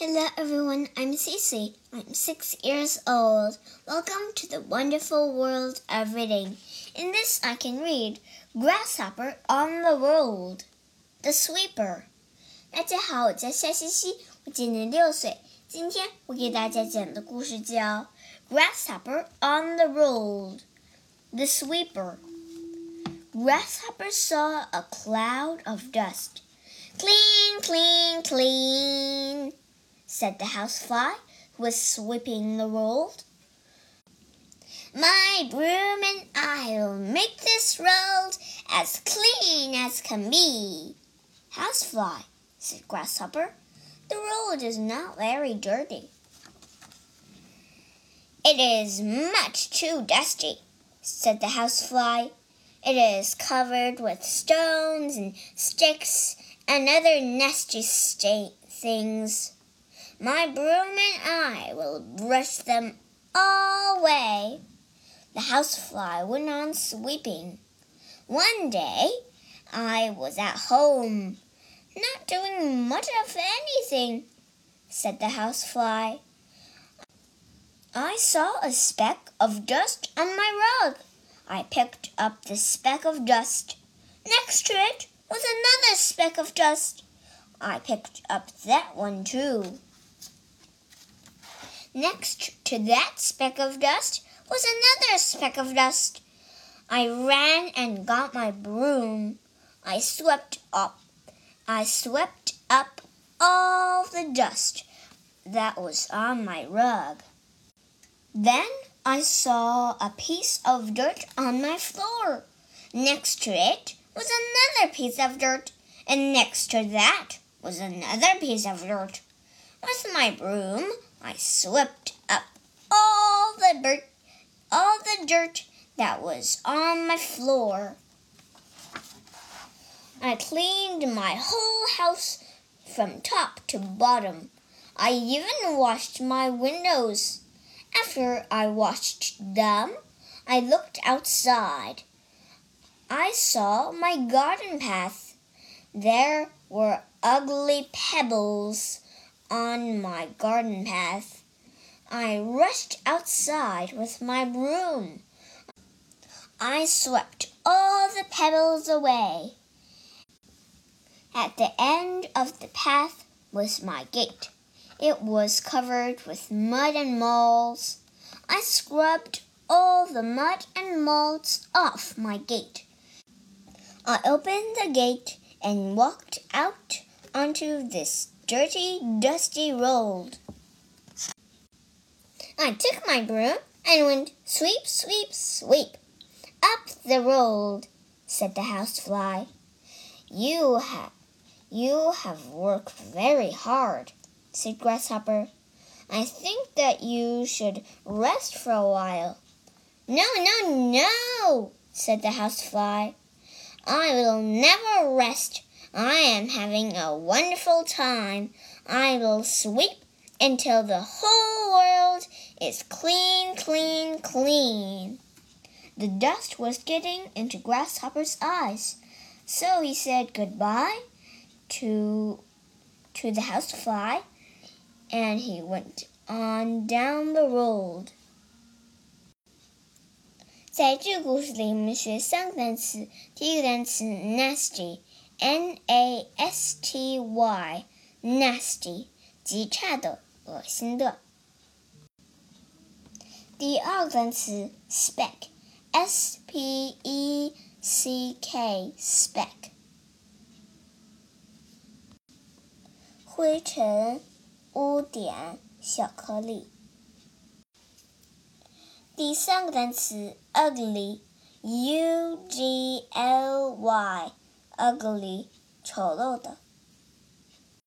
Hello everyone, I'm Cece. I'm six years old. Welcome to the wonderful world of reading. In this, I can read Grasshopper on the Road, The Sweeper. 大家好，我叫夏西西，我今年六岁。今天我给大家讲的故事叫《Grasshopper on the Road》The Sweeper. Grasshopper saw a cloud of dust. Clean, clean, clean, said the housefly, who was sweeping the road. My broom and I'll make this road as clean as can be. Housefly, said Grasshopper, the road is not very dirty. It is much too dusty, said the housefly. It is covered with stones and sticks and other nasty state things. My broom and I will brush them all away. The housefly went on sweeping. One day I was at home, not doing much of anything, said the housefly. I saw a speck of dust on my rug. I picked up the speck of dust. Next to it was another speck of dust. I picked up that one too. Next to that speck of dust was another speck of dust. I ran and got my broom. I swept up. I swept up all the dust that was on my rug. Then I saw a piece of dirt on my floor. Next to it was another piece of dirt, and next to that was another piece of dirt. With my broom, I swept up all the dirt, all the dirt that was on my floor. I cleaned my whole house from top to bottom. I even washed my windows. After I washed them, I looked outside. I saw my garden path. There were ugly pebbles on my garden path. I rushed outside with my broom. I swept all the pebbles away. At the end of the path was my gate. It was covered with mud and moles. I scrubbed all the mud and moles off my gate. I opened the gate and walked out onto this dirty, dusty road. I took my broom and went sweep, sweep, sweep up the road, said the housefly. You have you have worked very hard said Grasshopper. I think that you should rest for a while. No, no, no, said the housefly. I will never rest. I am having a wonderful time. I will sweep until the whole world is clean, clean, clean. The dust was getting into Grasshopper's eyes, so he said goodbye to to the housefly and he went on down the road. 在这个故事里，我们学三个单词。第一个单词 N a s t y，nasty，极差的、恶心的。第二个单词 speck，s p e c k，speck，灰尘。污点、小颗粒。第三个单词 ugly，u g l y Ugly，丑陋的。